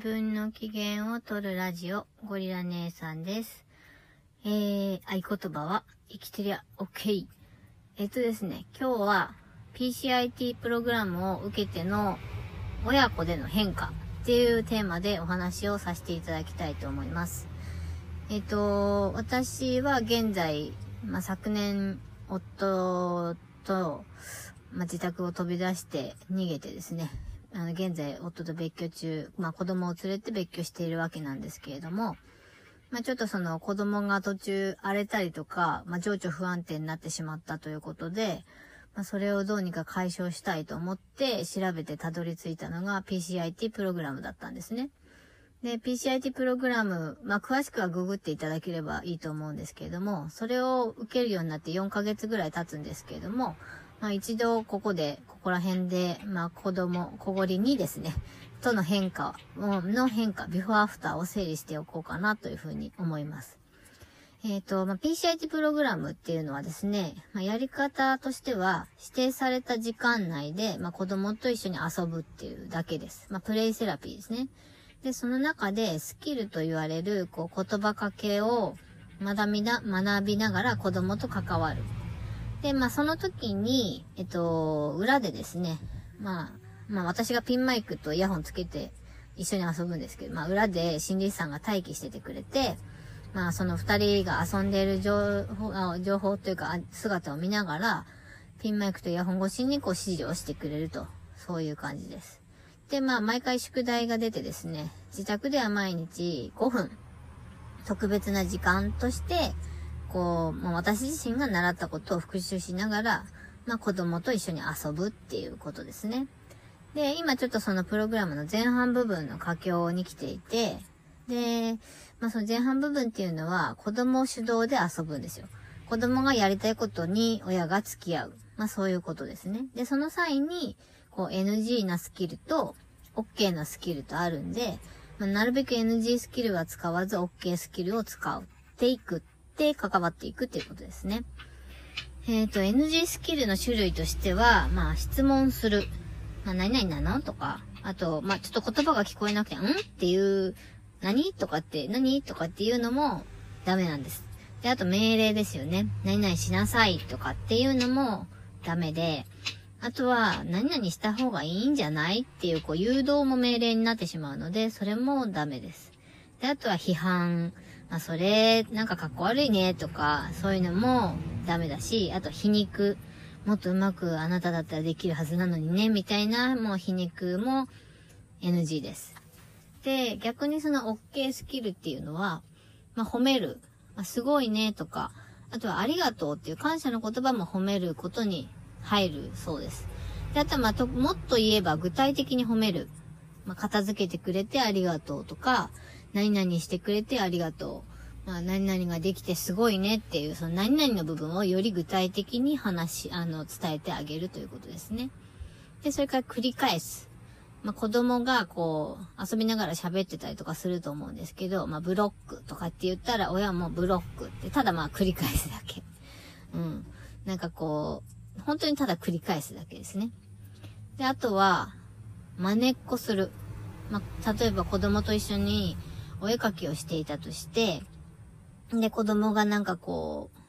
分の機嫌を取るラジオ、ゴリラ姉さんです。えー、合言葉は、生きてりゃ OK。えっとですね、今日は PCIT プログラムを受けての親子での変化っていうテーマでお話をさせていただきたいと思います。えっと、私は現在、まあ、昨年、夫と、まあ、自宅を飛び出して逃げてですね、あの、現在、夫と別居中、まあ、子供を連れて別居しているわけなんですけれども、まあ、ちょっとその子供が途中荒れたりとか、まあ、情緒不安定になってしまったということで、まあ、それをどうにか解消したいと思って調べてたどり着いたのが PCIT プログラムだったんですね。で、PCIT プログラム、まあ、詳しくはググっていただければいいと思うんですけれども、それを受けるようになって4ヶ月ぐらい経つんですけれども、まあ、一度ここで、ここら辺で、まあ、子供、小ごりにですね、との変化の変化、ビフォーアフターを整理しておこうかなというふうに思います。えっ、と、まあ、PCIT プログラムっていうのはですね、まあ、やり方としては、指定された時間内で、まあ、子供と一緒に遊ぶっていうだけです。まあ、プレイセラピーですね。で、その中でスキルと言われる、こう、言葉かけを学びな、学びながら子供と関わる。で、まあ、その時に、えっと、裏でですね、まあ、まあ、私がピンマイクとイヤホンつけて一緒に遊ぶんですけど、まあ、裏で心理師さんが待機しててくれて、まあ、その二人が遊んでいる情報、情報というか、姿を見ながら、ピンマイクとイヤホン越しにこう指示をしてくれると、そういう感じです。で、まあ、毎回宿題が出てですね、自宅では毎日5分、特別な時間として、こう、まあ、私自身が習ったことを復習しながら、まあ、子供と一緒に遊ぶっていうことですね。で、今ちょっとそのプログラムの前半部分の佳境に来ていて、で、まあ、その前半部分っていうのは子供を主導で遊ぶんですよ。子供がやりたいことに親が付き合う。まあ、そういうことですね。で、その際に、こう NG なスキルと OK なスキルとあるんで、まあ、なるべく NG スキルは使わず OK スキルを使っていくって関わっていくっていうことですね。えっ、と、NG スキルの種類としては、まあ、質問する。まあ、何々なのとか、あと、まあ、ちょっと言葉が聞こえなくて、ん？っていう、何？とかって、何？とかっていうのもダメなんです。で、あと命令ですよね。何々しなさいとかっていうのもダメで、あとは、何々した方がいいんじゃない？っていう、こう、誘導も命令になってしまうので、それもダメです。で、あとは批判。まあ、それ、なんかかっこ悪いねとか、そういうのもダメだし、あと皮肉。もっとうまくあなただったらできるはずなのにね、みたいな、もう皮肉も NG です。で、逆にその OK スキルっていうのは、まあ、褒める。まあ、すごいねとか、あとはありがとうっていう感謝の言葉も褒めることに入るそうです。で、あとはまあと、もっと言えば具体的に褒める。まあ、片付けてくれてありがとうとか、何々してくれてありがとう。まあ、何々ができてすごいねっていう、その何々の部分をより具体的に話し、あの、伝えてあげるということですね。で、それから繰り返す。まあ、子供がこう、遊びながら喋ってたりとかすると思うんですけど、まあ、ブロックとかって言ったら、親もブロックって、ただまあ、繰り返すだけ。うん。なんかこう、本当にただ繰り返すだけですね。で、あとは、真似っこする。まあ、例えば子供と一緒にお絵描きをしていたとして、で、子供がなんかこう、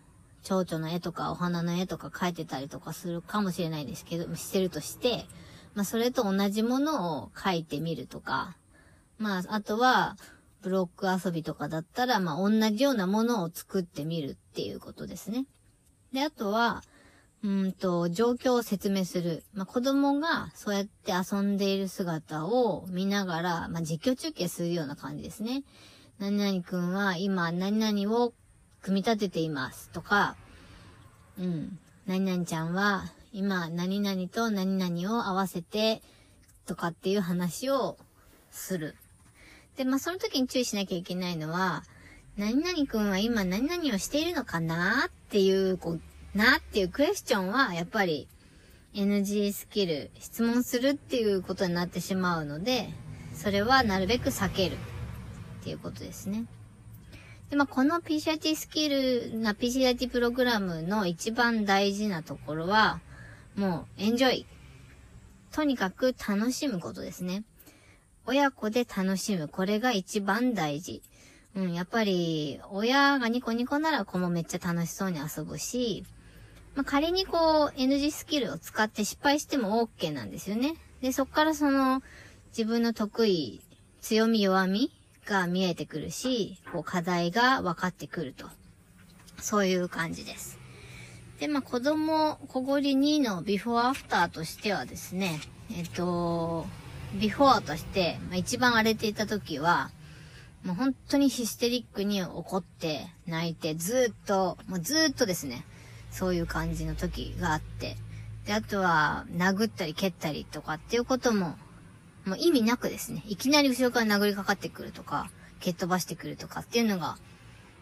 蝶々の絵とかお花の絵とか描いてたりとかするかもしれないですけど、してるとして、まあ、それと同じものを描いてみるとか、まあ、あとは、ブロック遊びとかだったら、まあ、同じようなものを作ってみるっていうことですね。で、あとは、うんと、状況を説明する。まあ、子供がそうやって遊んでいる姿を見ながら、まあ、実況中継するような感じですね。何々くんは今何々を組み立てていますとか、うん。何々ちゃんは今何々と何々を合わせてとかっていう話をする。で、まあ、その時に注意しなきゃいけないのは、何々くんは今何々をしているのかなっていう、こう、なっていうクエスチョンは、やっぱり NG スキル、質問するっていうことになってしまうので、それはなるべく避けるっていうことですね。で、まあ、この PCIT スキルな PCIT プログラムの一番大事なところは、もう、エンジョイ。とにかく楽しむことですね。親子で楽しむ。これが一番大事。うん、やっぱり、親がニコニコなら子もめっちゃ楽しそうに遊ぶし、まあ、仮にこう、NG スキルを使って失敗しても OK なんですよね。で、そっからその、自分の得意、強み弱みが見えてくるし、こう、課題が分かってくると。そういう感じです。で、まあ、子供、小ごり2のビフォーアフターとしてはですね、えっと、ビフォーとして、まあ、一番荒れていた時は、もう本当にヒステリックに怒って泣いてずっと、もうずっとですね、そういう感じの時があって。で、あとは殴ったり蹴ったりとかっていうことも、もう意味なくですね、いきなり後ろから殴りかかってくるとか、蹴っ飛ばしてくるとかっていうのが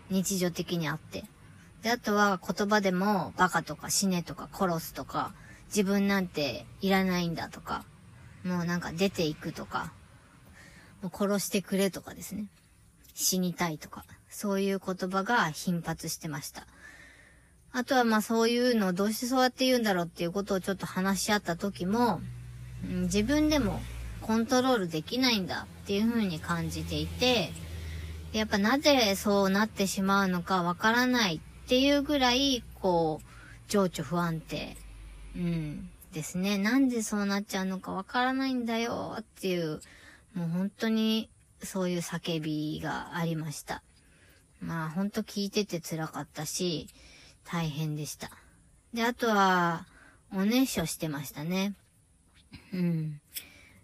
日常的にあって。で、あとは言葉でもバカとか死ねとか殺すとか、自分なんていらないんだとか、もうなんか出ていくとか、もう殺してくれとかですね。死にたいとか、そういう言葉が頻発してました。あとはまあそういうのをどうしてそうやって言うんだろうっていうことをちょっと話し合った時も、自分でもコントロールできないんだっていう風に感じていて、やっぱなぜそうなってしまうのかわからないっていうぐらい、こう、情緒不安定。うん。ですね。なんでそうなっちゃうのかわからないんだよっていう、もう本当にそういう叫びがありました。まあ本当聞いてて辛かったし、大変でした。で、あとは、お熱唱してましたね。うん。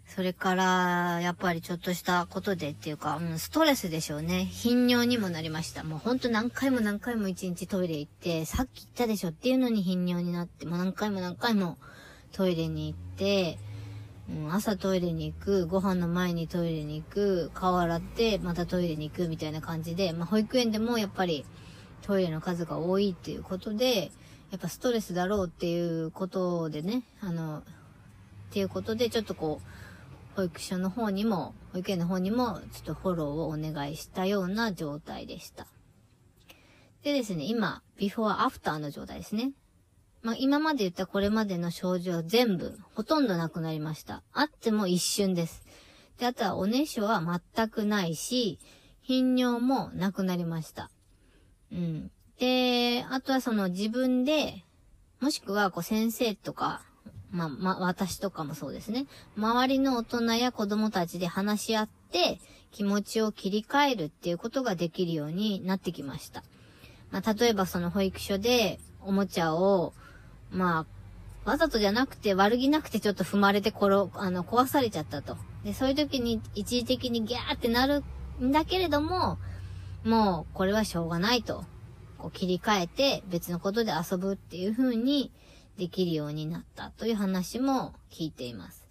それから、やっぱりちょっとしたことでっていうか、うん、ストレスでしょうね。頻尿にもなりました。もうほんと何回も何回も一日トイレ行って、さっき言ったでしょっていうのに頻尿になって、もう何回も何回もトイレに行って、うん、朝トイレに行く、ご飯の前にトイレに行く、顔洗って、またトイレに行くみたいな感じで、まあ保育園でもやっぱりトイレの数が多いっていうことで、やっぱストレスだろうっていうことでね、あの、っていうことでちょっとこう、保育所の方にも、保育園の方にもちょっとフォローをお願いしたような状態でした。でですね、今、ビフォーアフターの状態ですね。まあ、今まで言ったこれまでの症状全部、ほとんどなくなりました。あっても一瞬です。で、あとはおねしょは全くないし、頻尿もなくなりました。うん。で、あとはその自分で、もしくはこう先生とか、まあ、ま私とかもそうですね。周りの大人や子供たちで話し合って気持ちを切り替えるっていうことができるようになってきました。まあ、例えばその保育所でおもちゃをまあ、わざとじゃなくて悪気なくてちょっと踏まれてころ、あの、壊されちゃったと。で、そういう時に一時的にギャーってなるんだけれども、もうこれはしょうがないと。こう切り替えて別のことで遊ぶっていう風にできるようになったという話も聞いています。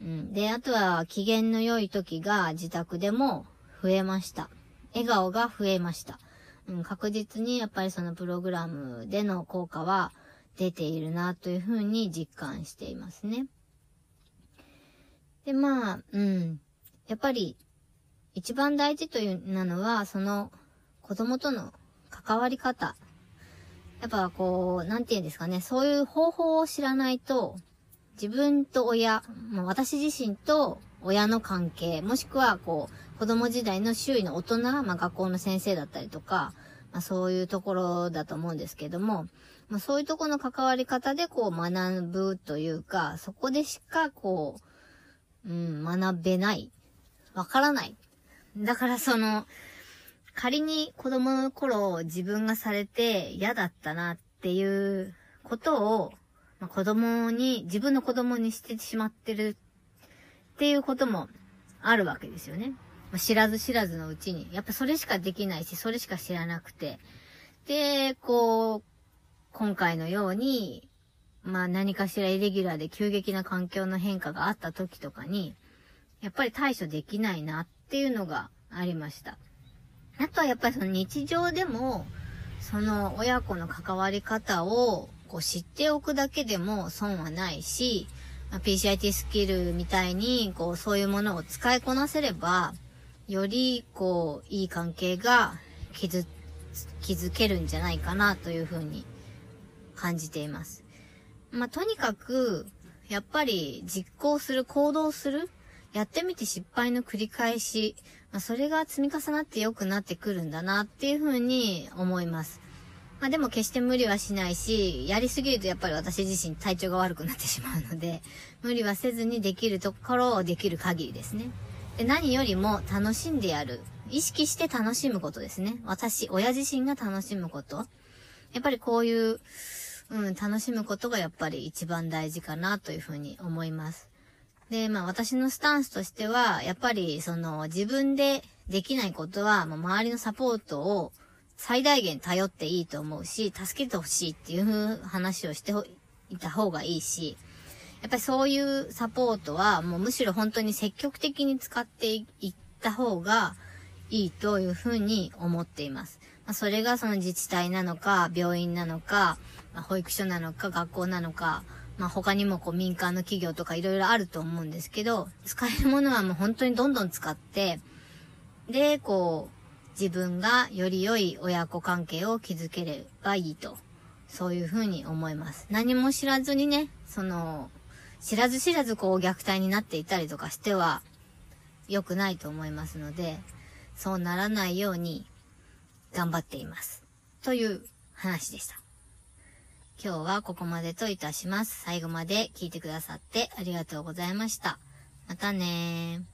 うん。で、あとは機嫌の良い時が自宅でも増えました。笑顔が増えました。うん、確実にやっぱりそのプログラムでの効果は出ているなというふうに実感していますね。で、まあ、うん。やっぱり、一番大事というなのは、その子供との関わり方。やっぱこう、なんて言うんですかね、そういう方法を知らないと、自分と親、もう私自身と親の関係、もしくはこう、子供時代の周囲の大人、まあ学校の先生だったりとか、まあそういうところだと思うんですけども、まあそういうとこの関わり方でこう学ぶというか、そこでしかこう、うん、学べない。わからない。だからその、仮に子供の頃自分がされて嫌だったなっていうことを、まあ、子供に、自分の子供にしてしまってるっていうこともあるわけですよね。ま、知らず知らずのうちに。やっぱそれしかできないし、それしか知らなくて。で、こう、今回のように、まあ何かしらイレギュラーで急激な環境の変化があった時とかに、やっぱり対処できないなっっていうのがありました。あとはやっぱりその日常でも、その親子の関わり方をこう知っておくだけでも損はないし、まあ、PCIT スキルみたいに、こうそういうものを使いこなせれば、よりこういい関係が築、築けるんじゃないかなというふうに感じています。まあ、とにかく、やっぱり実行する、行動するやってみて失敗の繰り返し、まあ、それが積み重なって良くなってくるんだなっていうふうに思います。まあでも決して無理はしないし、やりすぎるとやっぱり私自身体調が悪くなってしまうので、無理はせずにできるところをできる限りですね。で何よりも楽しんでやる。意識して楽しむことですね。私、親自身が楽しむこと。やっぱりこういう、うん、楽しむことがやっぱり一番大事かなというふうに思います。で、まあ私のスタンスとしては、やっぱりその自分でできないことは、もう周りのサポートを最大限頼っていいと思うし、助けてほしいっていう話をしていた方がいいし、やっぱりそういうサポートはもうむしろ本当に積極的に使っていった方がいいというふうに思っています。まあ、それがその自治体なのか、病院なのか、まあ、保育所なのか、学校なのか、まあ、他にもこう民間の企業とかいろいろあると思うんですけど、使えるものはもう本当にどんどん使って、で、こう、自分がより良い親子関係を築ければいいと、そういうふうに思います。何も知らずにね、その、知らず知らずこう虐待になっていたりとかしては良くないと思いますので、そうならないように頑張っています。という話でした。今日はここまでといたします。最後まで聞いてくださってありがとうございました。またねー。